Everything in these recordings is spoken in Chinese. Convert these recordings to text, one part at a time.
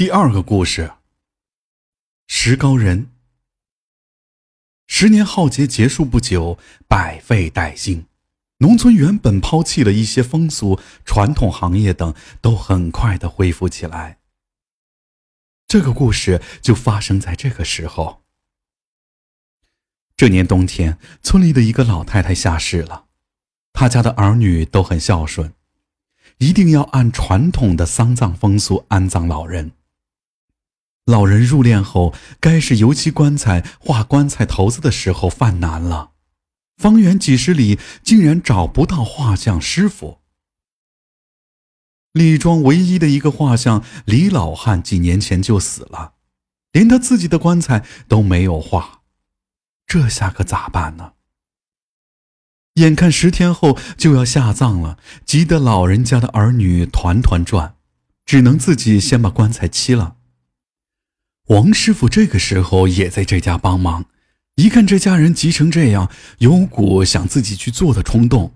第二个故事：石膏人。十年浩劫结束不久，百废待兴，农村原本抛弃了一些风俗、传统行业等，都很快的恢复起来。这个故事就发生在这个时候。这年冬天，村里的一个老太太下世了，她家的儿女都很孝顺，一定要按传统的丧葬风俗安葬老人。老人入殓后，该是油漆棺材、画棺材头子的时候犯难了，方圆几十里竟然找不到画像师傅。李庄唯一的一个画像李老汉几年前就死了，连他自己的棺材都没有画，这下可咋办呢？眼看十天后就要下葬了，急得老人家的儿女团团转，只能自己先把棺材漆了。王师傅这个时候也在这家帮忙，一看这家人急成这样，有股想自己去做的冲动。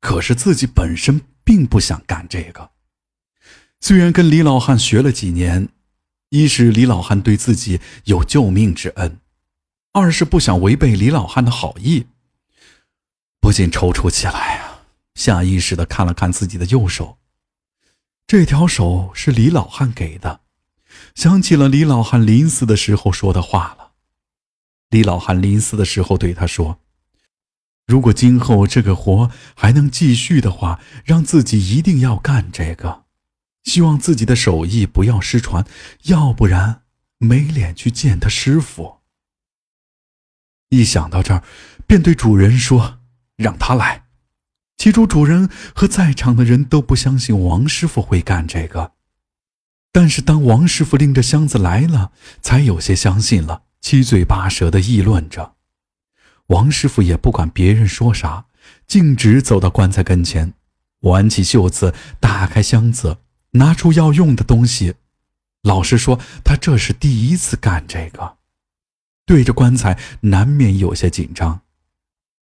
可是自己本身并不想干这个。虽然跟李老汉学了几年，一是李老汉对自己有救命之恩，二是不想违背李老汉的好意，不禁踌躇起来啊！下意识的看了看自己的右手，这条手是李老汉给的。想起了李老汉临死的时候说的话了。李老汉临死的时候对他说：“如果今后这个活还能继续的话，让自己一定要干这个，希望自己的手艺不要失传，要不然没脸去见他师傅。”一想到这儿，便对主人说：“让他来。”起初，主人和在场的人都不相信王师傅会干这个。但是当王师傅拎着箱子来了，才有些相信了，七嘴八舌的议论着。王师傅也不管别人说啥，径直走到棺材跟前，挽起袖子，打开箱子，拿出要用的东西。老实说，他这是第一次干这个，对着棺材难免有些紧张。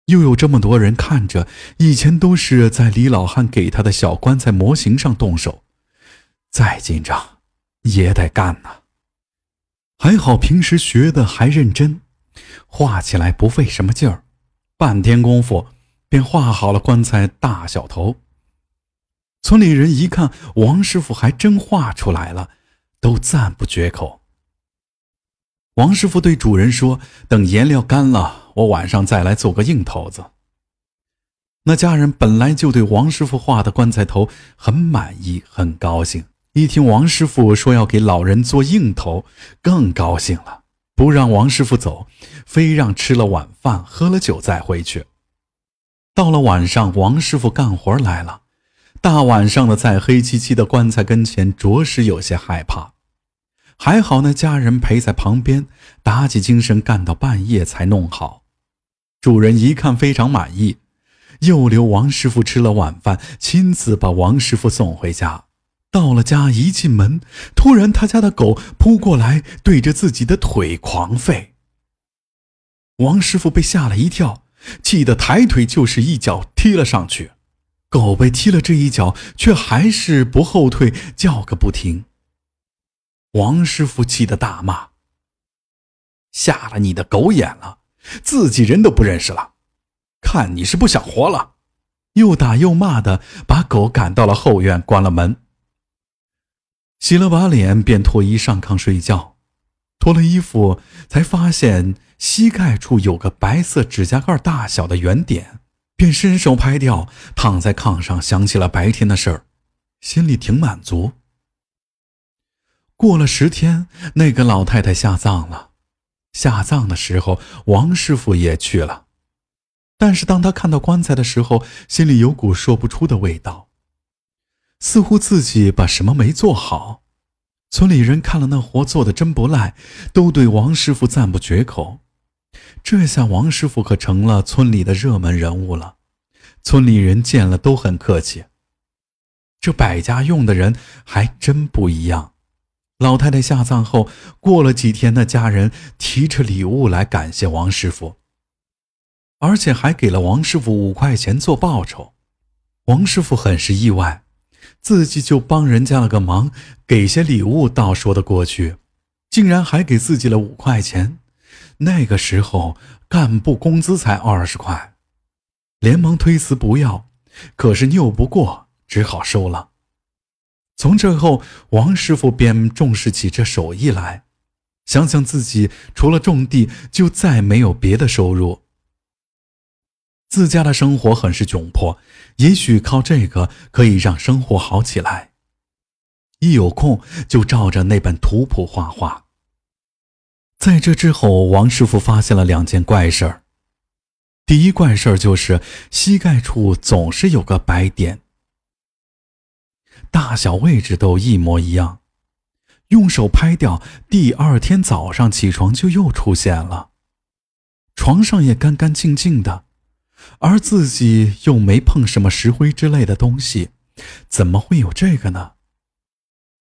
又有这么多人看着，以前都是在李老汉给他的小棺材模型上动手，再紧张。也得干呐。还好平时学的还认真，画起来不费什么劲儿，半天功夫便画好了棺材大小头。村里人一看王师傅还真画出来了，都赞不绝口。王师傅对主人说：“等颜料干了，我晚上再来做个硬头子。”那家人本来就对王师傅画的棺材头很满意，很高兴。一听王师傅说要给老人做硬头，更高兴了，不让王师傅走，非让吃了晚饭、喝了酒再回去。到了晚上，王师傅干活来了，大晚上的在黑漆漆的棺材跟前，着实有些害怕。还好那家人陪在旁边，打起精神干到半夜才弄好。主人一看非常满意，又留王师傅吃了晚饭，亲自把王师傅送回家。到了家，一进门，突然他家的狗扑过来，对着自己的腿狂吠。王师傅被吓了一跳，气得抬腿就是一脚踢了上去。狗被踢了这一脚，却还是不后退，叫个不停。王师傅气得大骂：“瞎了你的狗眼了，自己人都不认识了，看你是不想活了！”又打又骂的把狗赶到了后院，关了门。洗了把脸，便脱衣上炕睡觉。脱了衣服，才发现膝盖处有个白色指甲盖大小的圆点，便伸手拍掉。躺在炕上，想起了白天的事儿，心里挺满足。过了十天，那个老太太下葬了。下葬的时候，王师傅也去了。但是当他看到棺材的时候，心里有股说不出的味道。似乎自己把什么没做好，村里人看了那活做的真不赖，都对王师傅赞不绝口。这下王师傅可成了村里的热门人物了，村里人见了都很客气。这百家用的人还真不一样。老太太下葬后，过了几天，那家人提着礼物来感谢王师傅，而且还给了王师傅五块钱做报酬。王师傅很是意外。自己就帮人家了个忙，给些礼物倒说得过去，竟然还给自己了五块钱。那个时候干部工资才二十块，连忙推辞不要，可是拗不过，只好收了。从这后，王师傅便重视起这手艺来。想想自己除了种地，就再没有别的收入。自家的生活很是窘迫，也许靠这个可以让生活好起来。一有空就照着那本图谱画画。在这之后，王师傅发现了两件怪事儿。第一怪事儿就是膝盖处总是有个白点，大小位置都一模一样。用手拍掉，第二天早上起床就又出现了，床上也干干净净的，而自己又没碰什么石灰之类的东西，怎么会有这个呢？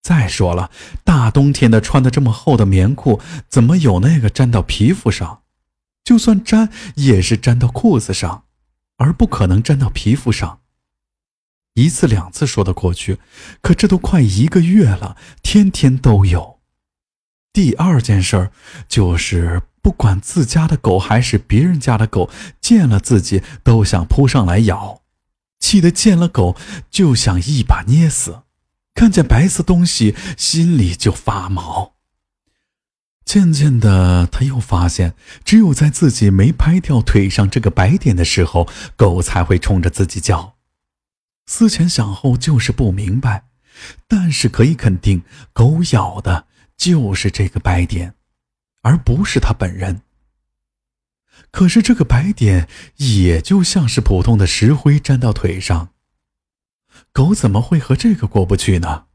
再说了，大冬天的穿的这么厚的棉裤，怎么有那个粘到皮肤上？就算粘，也是粘到裤子上，而不可能粘到皮肤上。一次两次说得过去，可这都快一个月了，天天都有。第二件事儿就是，不管自家的狗还是别人家的狗，见了自己都想扑上来咬，气得见了狗就想一把捏死，看见白色东西心里就发毛。渐渐的，他又发现，只有在自己没拍掉腿上这个白点的时候，狗才会冲着自己叫。思前想后，就是不明白，但是可以肯定，狗咬的就是这个白点，而不是他本人。可是这个白点也就像是普通的石灰粘到腿上，狗怎么会和这个过不去呢？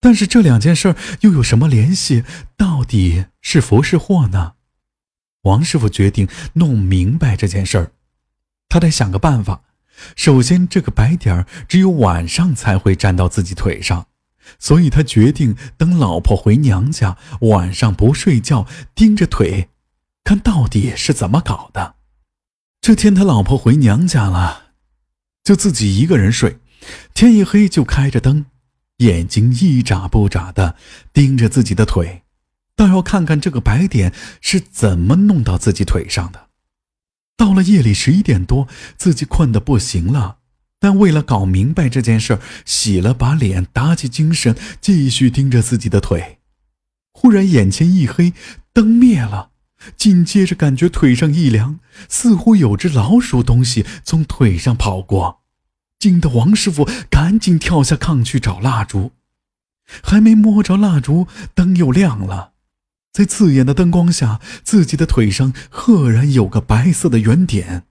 但是这两件事又有什么联系？到底是福是祸呢？王师傅决定弄明白这件事儿，他得想个办法。首先，这个白点儿只有晚上才会粘到自己腿上，所以他决定等老婆回娘家，晚上不睡觉，盯着腿，看到底是怎么搞的。这天，他老婆回娘家了，就自己一个人睡，天一黑就开着灯，眼睛一眨不眨的盯着自己的腿，倒要看看这个白点是怎么弄到自己腿上的。到了夜里十一点多，自己困得不行了，但为了搞明白这件事，洗了把脸，打起精神，继续盯着自己的腿。忽然眼前一黑，灯灭了，紧接着感觉腿上一凉，似乎有只老鼠东西从腿上跑过，惊得王师傅赶紧跳下炕去找蜡烛，还没摸着蜡烛，灯又亮了。在刺眼的灯光下，自己的腿上赫然有个白色的圆点。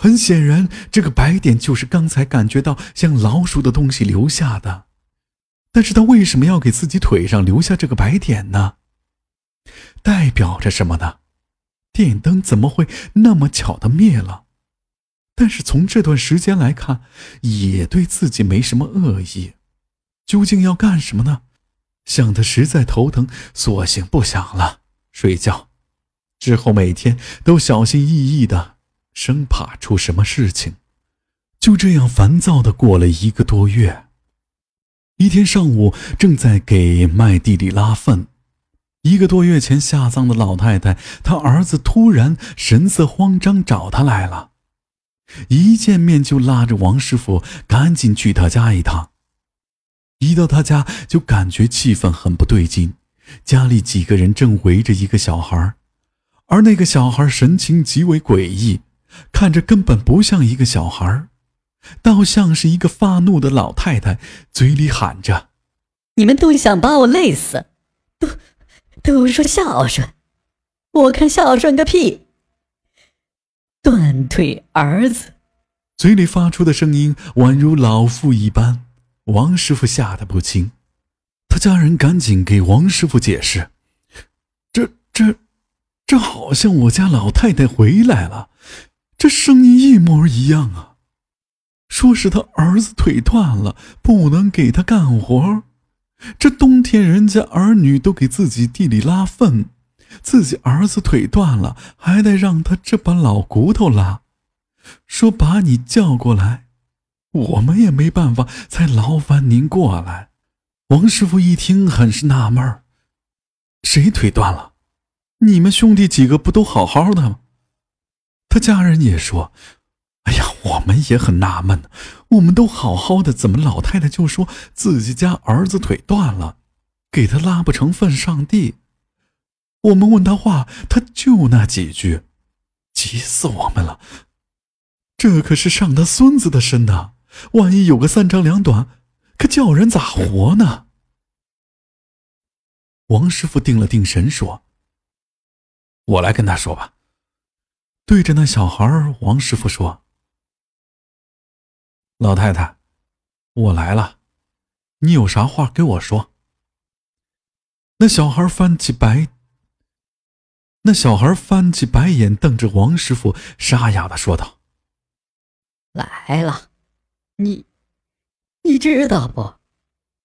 很显然，这个白点就是刚才感觉到像老鼠的东西留下的。但是他为什么要给自己腿上留下这个白点呢？代表着什么呢？电灯怎么会那么巧的灭了？但是从这段时间来看，也对自己没什么恶意。究竟要干什么呢？想的实在头疼，索性不想了，睡觉。之后每天都小心翼翼的，生怕出什么事情。就这样烦躁的过了一个多月。一天上午，正在给麦地里拉粪，一个多月前下葬的老太太，她儿子突然神色慌张找他来了，一见面就拉着王师傅赶紧去他家一趟。一到他家，就感觉气氛很不对劲。家里几个人正围着一个小孩，而那个小孩神情极为诡异，看着根本不像一个小孩，倒像是一个发怒的老太太，嘴里喊着：“你们都想把我累死，都都说孝顺，我看孝顺个屁！断腿儿子，嘴里发出的声音宛如老妇一般。”王师傅吓得不轻，他家人赶紧给王师傅解释：“这、这、这好像我家老太太回来了，这声音一模一样啊！说是他儿子腿断了，不能给他干活。这冬天人家儿女都给自己地里拉粪，自己儿子腿断了，还得让他这把老骨头拉。说把你叫过来。”我们也没办法，才劳烦您过来。”王师傅一听，很是纳闷儿：“谁腿断了？你们兄弟几个不都好好的吗？”他家人也说：“哎呀，我们也很纳闷，我们都好好的，怎么老太太就说自己家儿子腿断了，给他拉不成份上地？我们问他话，他就那几句，急死我们了。这可是上他孙子的身呐，万一有个三长两短，可叫人咋活呢？”王师傅定了定神，说：“我来跟他说吧。”对着那小孩，王师傅说：“老太太，我来了，你有啥话给我说。”那小孩翻起白，那小孩翻起白眼，瞪着王师傅，沙哑的说道：“来了，你，你知道不？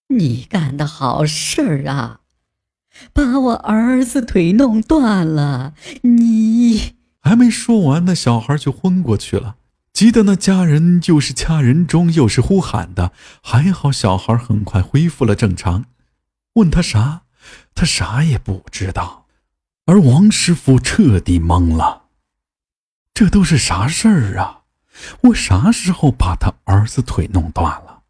你干的好事儿啊，把我儿子腿弄断了，你。”还没说完，那小孩就昏过去了。急得那家人又是掐人中，又是呼喊的。还好小孩很快恢复了正常。问他啥，他啥也不知道。而王师傅彻底懵了。这都是啥事儿啊？我啥时候把他儿子腿弄断了？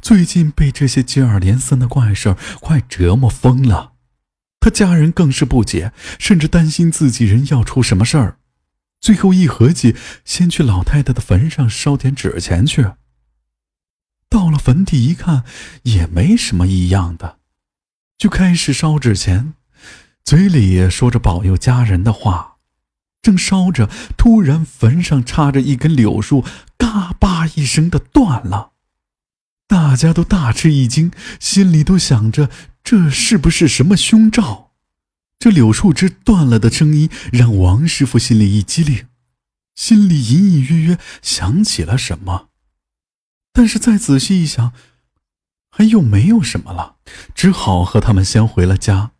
最近被这些接二连三的怪事儿快折磨疯了。他家人更是不解，甚至担心自己人要出什么事儿。最后一合计，先去老太太的坟上烧点纸钱去。到了坟地一看，也没什么异样的，就开始烧纸钱，嘴里也说着保佑家人的话。正烧着，突然坟上插着一根柳树，嘎巴一声的断了。大家都大吃一惊，心里都想着。这是不是什么凶兆？这柳树枝断了的声音让王师傅心里一激灵，心里隐隐约约想起了什么，但是再仔细一想，还又没有什么了，只好和他们先回了家。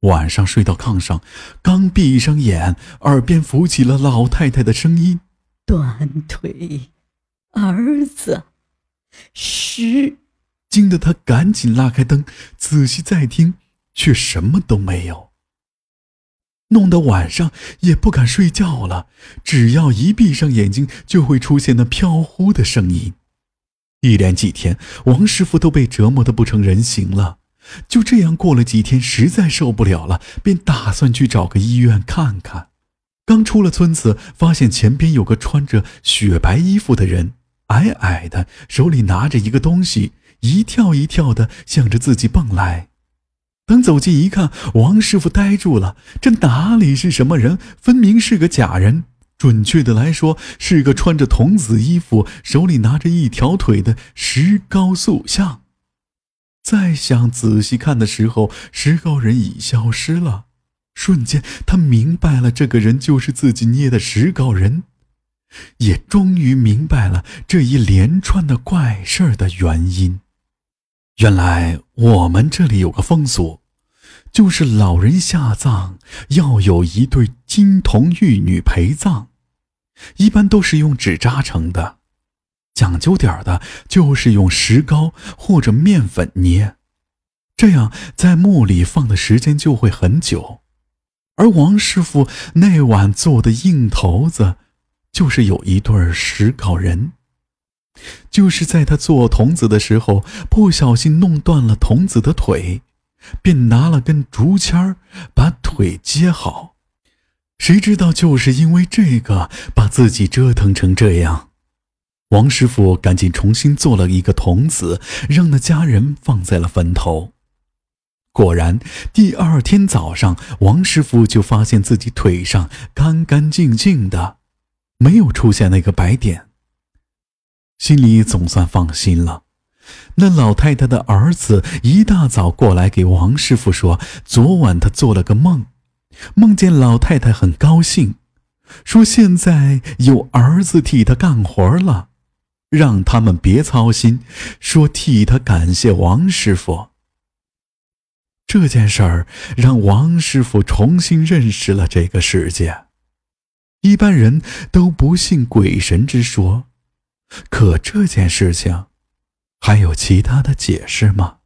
晚上睡到炕上，刚闭上眼，耳边浮起了老太太的声音：“断腿，儿子，十。”惊得他赶紧拉开灯，仔细再听，却什么都没有。弄得晚上也不敢睡觉了，只要一闭上眼睛，就会出现那飘忽的声音。一连几天，王师傅都被折磨得不成人形了。就这样过了几天，实在受不了了，便打算去找个医院看看。刚出了村子，发现前边有个穿着雪白衣服的人，矮矮的，手里拿着一个东西。一跳一跳的向着自己蹦来，等走近一看，王师傅呆住了。这哪里是什么人？分明是个假人。准确的来说，是个穿着童子衣服、手里拿着一条腿的石膏塑像。再想仔细看的时候，石膏人已消失了。瞬间，他明白了，这个人就是自己捏的石膏人，也终于明白了这一连串的怪事儿的原因。原来我们这里有个风俗，就是老人下葬要有一对金童玉女陪葬，一般都是用纸扎成的，讲究点的就是用石膏或者面粉捏，这样在墓里放的时间就会很久。而王师傅那晚做的硬头子，就是有一对石膏人。就是在他做童子的时候，不小心弄断了童子的腿，便拿了根竹签把腿接好。谁知道就是因为这个，把自己折腾成这样。王师傅赶紧重新做了一个童子，让那家人放在了坟头。果然，第二天早上，王师傅就发现自己腿上干干净净的，没有出现那个白点。心里总算放心了。那老太太的儿子一大早过来给王师傅说，昨晚他做了个梦，梦见老太太很高兴，说现在有儿子替他干活了，让他们别操心，说替他感谢王师傅。这件事儿让王师傅重新认识了这个世界。一般人都不信鬼神之说。可这件事情还有其他的解释吗？